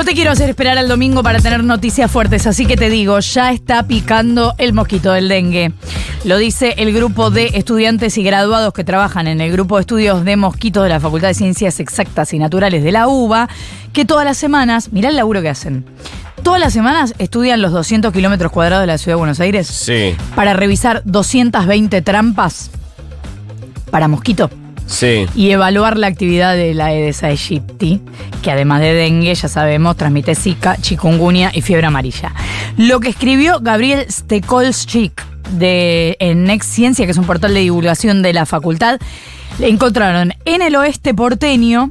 No te quiero hacer esperar al domingo para tener noticias fuertes, así que te digo, ya está picando el mosquito del dengue. Lo dice el grupo de estudiantes y graduados que trabajan en el grupo de estudios de mosquitos de la Facultad de Ciencias Exactas y Naturales de la UBA, que todas las semanas, mirá el laburo que hacen. Todas las semanas estudian los 200 kilómetros cuadrados de la ciudad de Buenos Aires Sí, para revisar 220 trampas para mosquito y evaluar la actividad de la Aedes aegypti, que además de dengue, ya sabemos, transmite Zika, chikungunya y fiebre amarilla. Lo que escribió Gabriel Stekolschik de en Next Ciencia, que es un portal de divulgación de la facultad, le encontraron en el oeste porteño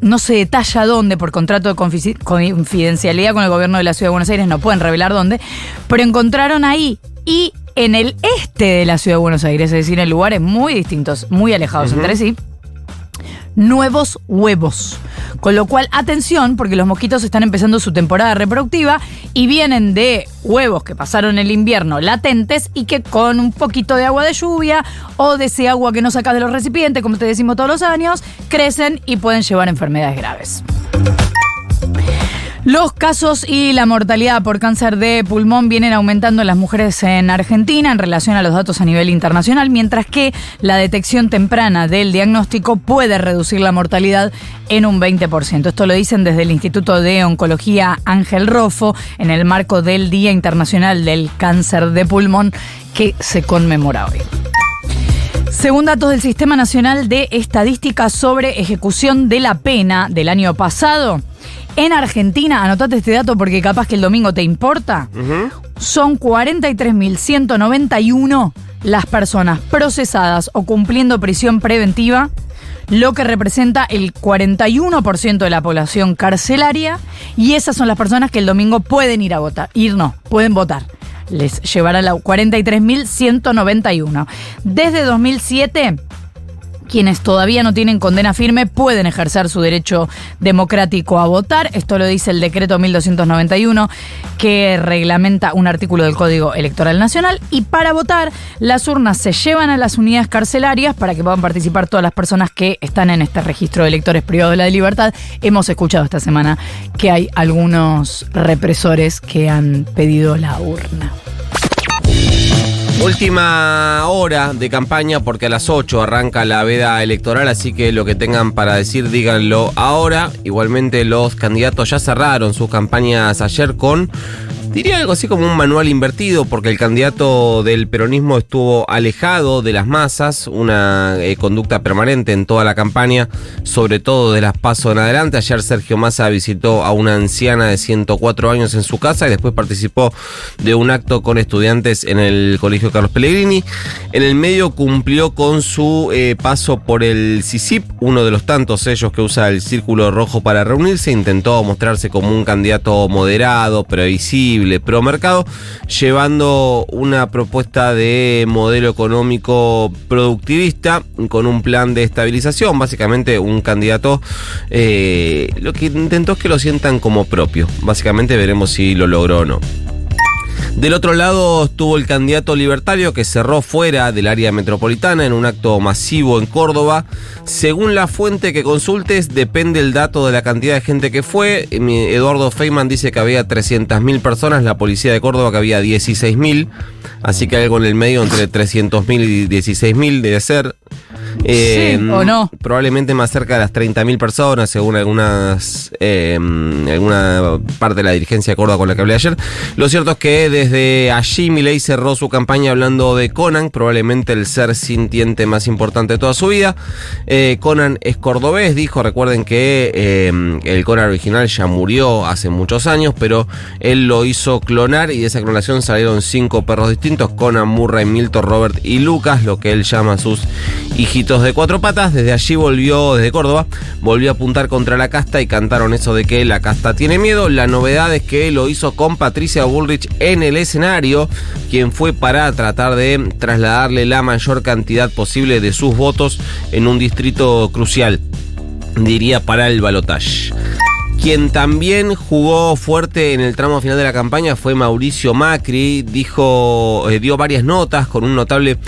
no se detalla dónde por contrato de confidencialidad con el gobierno de la Ciudad de Buenos Aires, no pueden revelar dónde, pero encontraron ahí y en el este de la Ciudad de Buenos Aires, es decir, en lugares muy distintos, muy alejados entre sí, nuevos huevos. Con lo cual, atención, porque los mosquitos están empezando su temporada reproductiva y vienen de huevos que pasaron el invierno latentes y que con un poquito de agua de lluvia o de ese agua que no sacas de los recipientes, como te decimos todos los años, crecen y pueden llevar enfermedades graves. Los casos y la mortalidad por cáncer de pulmón vienen aumentando en las mujeres en Argentina en relación a los datos a nivel internacional, mientras que la detección temprana del diagnóstico puede reducir la mortalidad en un 20%. Esto lo dicen desde el Instituto de Oncología Ángel Rofo en el marco del Día Internacional del Cáncer de Pulmón que se conmemora hoy. Según datos del Sistema Nacional de Estadística sobre Ejecución de la Pena del año pasado, en Argentina, anotate este dato porque capaz que el domingo te importa, son 43.191 las personas procesadas o cumpliendo prisión preventiva, lo que representa el 41% de la población carcelaria, y esas son las personas que el domingo pueden ir a votar. Ir no, pueden votar. Les llevará la 43.191. Desde 2007 quienes todavía no tienen condena firme pueden ejercer su derecho democrático a votar. Esto lo dice el decreto 1291 que reglamenta un artículo del Código Electoral Nacional. Y para votar, las urnas se llevan a las unidades carcelarias para que puedan participar todas las personas que están en este registro de electores privados de la libertad. Hemos escuchado esta semana que hay algunos represores que han pedido la urna. Última hora de campaña porque a las 8 arranca la veda electoral, así que lo que tengan para decir díganlo ahora. Igualmente los candidatos ya cerraron sus campañas ayer con, diría algo así como un manual invertido, porque el candidato del peronismo estuvo alejado de las masas, una eh, conducta permanente en toda la campaña, sobre todo de las pasos en adelante. Ayer Sergio Massa visitó a una anciana de 104 años en su casa y después participó de un acto con estudiantes en el Colegio Carlos Pellegrini. En el medio cumplió con su eh, paso por el CICIP, uno de los tantos sellos que usa el Círculo Rojo para reunirse. Intentó mostrarse como un candidato moderado, previsible, pro mercado, llevando una propuesta de modelo económico productivista con un plan de estabilización. Básicamente, un candidato eh, lo que intentó es que lo sientan como propio. Básicamente, veremos si lo logró o no. Del otro lado estuvo el candidato libertario que cerró fuera del área metropolitana en un acto masivo en Córdoba. Según la fuente que consultes, depende el dato de la cantidad de gente que fue. Eduardo Feynman dice que había 300.000 personas, la policía de Córdoba que había 16.000. Así que algo en el medio entre 300.000 y 16.000 debe ser. Eh, Sí, ¿o no? Probablemente más cerca de las 30.000 personas, según algunas eh, alguna parte de la dirigencia de Córdoba con la que hablé ayer. Lo cierto es que desde allí Milei cerró su campaña hablando de Conan, probablemente el ser sintiente más importante de toda su vida. Eh, Conan es cordobés, dijo, recuerden que eh, el Conan original ya murió hace muchos años, pero él lo hizo clonar y de esa clonación salieron cinco perros distintos, Conan, Murray, Milton, Robert y Lucas, lo que él llama sus hijitos de cuatro patas. Desde allí volvió, desde Córdoba, volvió a apuntar contra la casta y cantaron eso de que la casta tiene miedo. La novedad es que lo hizo con Patricia Bullrich en el escenario, quien fue para tratar de trasladarle la mayor cantidad posible de sus votos en un distrito crucial, diría para el balotaje. Quien también jugó fuerte en el tramo final de la campaña fue Mauricio Macri, dijo, eh, dio varias notas con un notable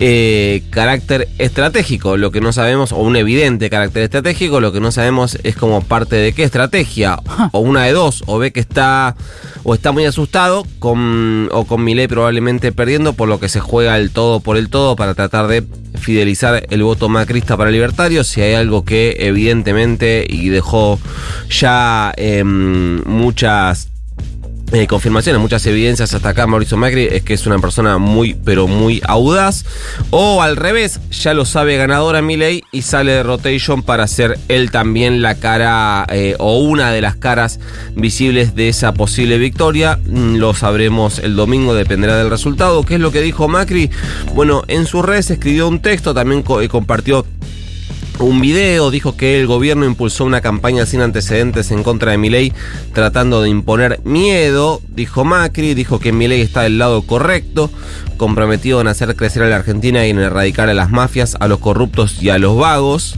eh, carácter estratégico. Lo que no sabemos, o un evidente carácter estratégico, lo que no sabemos es como parte de qué estrategia. O una de dos, o ve que está, o está muy asustado, con, o con Milei probablemente perdiendo, por lo que se juega el todo por el todo para tratar de fidelizar el voto macrista para libertario. Si hay algo que evidentemente y dejó ya em, muchas eh, confirmaciones, muchas evidencias hasta acá Mauricio Macri es que es una persona muy pero muy audaz o al revés, ya lo sabe ganadora Milei y sale de rotation para ser él también la cara eh, o una de las caras visibles de esa posible victoria. Mm, Lo sabremos el domingo, dependerá del resultado. ¿Qué es lo que dijo Macri? Bueno, en sus redes escribió un texto, también co- eh, compartió un video, dijo que el gobierno impulsó una campaña sin antecedentes en contra de Milei tratando de imponer miedo, dijo Macri, dijo que Milei está del lado correcto, comprometido en hacer crecer a la Argentina y en erradicar a las mafias, a los corruptos y a los vagos.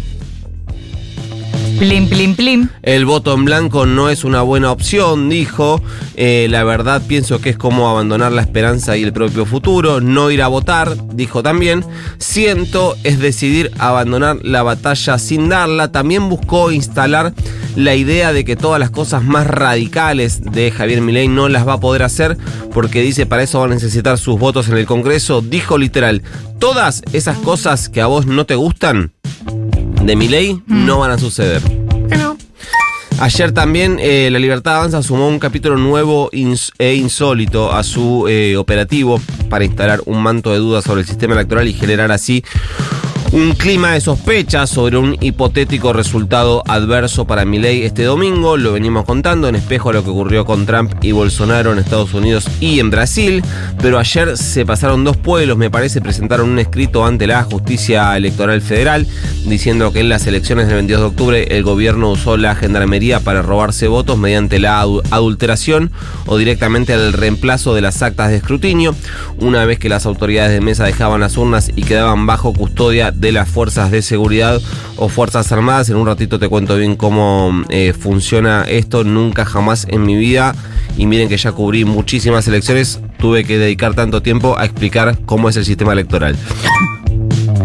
Plim, plim, plim. El voto en blanco no es una buena opción, dijo. Eh, la verdad pienso que es como abandonar la esperanza y el propio futuro. No ir a votar, dijo también. Siento es decidir abandonar la batalla sin darla. También buscó instalar la idea de que todas las cosas más radicales de Javier Milei no las va a poder hacer porque dice para eso va a necesitar sus votos en el Congreso. Dijo literal, todas esas cosas que a vos no te gustan de mi ley no van a suceder. Ayer también eh, La Libertad Avanza sumó un capítulo nuevo ins- e insólito a su eh, operativo para instalar un manto de dudas sobre el sistema electoral y generar así un clima de sospecha sobre un hipotético resultado adverso para Milei este domingo. Lo venimos contando en espejo a lo que ocurrió con Trump y Bolsonaro en Estados Unidos y en Brasil. Pero ayer se pasaron dos pueblos, me parece, presentaron un escrito ante la justicia electoral federal diciendo que en las elecciones del 22 de octubre el gobierno usó la gendarmería para robarse votos mediante la adu- adulteración o directamente al reemplazo de las actas de escrutinio. Una vez que las autoridades de mesa dejaban las urnas y quedaban bajo custodia de las fuerzas de seguridad o fuerzas armadas. En un ratito te cuento bien cómo eh, funciona esto. Nunca jamás en mi vida, y miren que ya cubrí muchísimas elecciones, tuve que dedicar tanto tiempo a explicar cómo es el sistema electoral.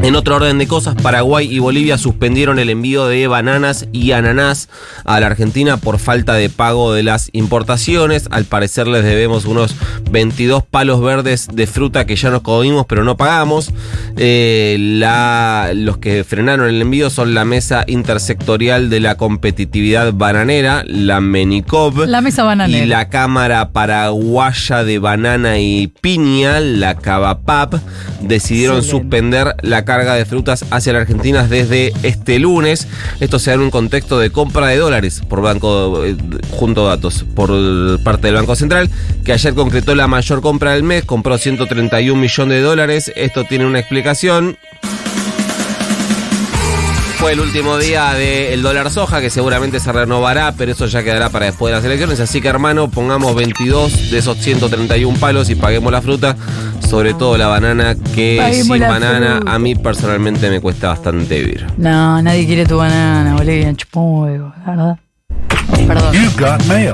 En otro orden de cosas, Paraguay y Bolivia suspendieron el envío de bananas y ananás a la Argentina por falta de pago de las importaciones. Al parecer les debemos unos 22 palos verdes de fruta que ya nos comimos pero no pagamos. Eh, la- los que frenaron el envío son la Mesa Intersectorial de la Competitividad Bananera, la MENICOB. La mesa bananera. Y la Cámara Paraguaya de Banana y Piña, la CABAPAP, decidieron Excelente. suspender la carga de frutas hacia la Argentina desde este lunes. Esto se da en un contexto de compra de dólares por banco, eh, junto a datos, por parte del Banco Central, que ayer concretó la mayor compra del mes, compró 131 millones de dólares. Esto tiene una explicación. Fue el último día del dólar soja, que seguramente se renovará, pero eso ya quedará para después de las elecciones. Así que, hermano, pongamos 22 de esos 131 palos y paguemos la fruta. Sobre todo la banana, que Paguemos sin la banana fruta. a mí personalmente me cuesta bastante vivir. No, nadie quiere tu banana, Bolivia. Chupó un huevo, la verdad. Perdón. You've got mail.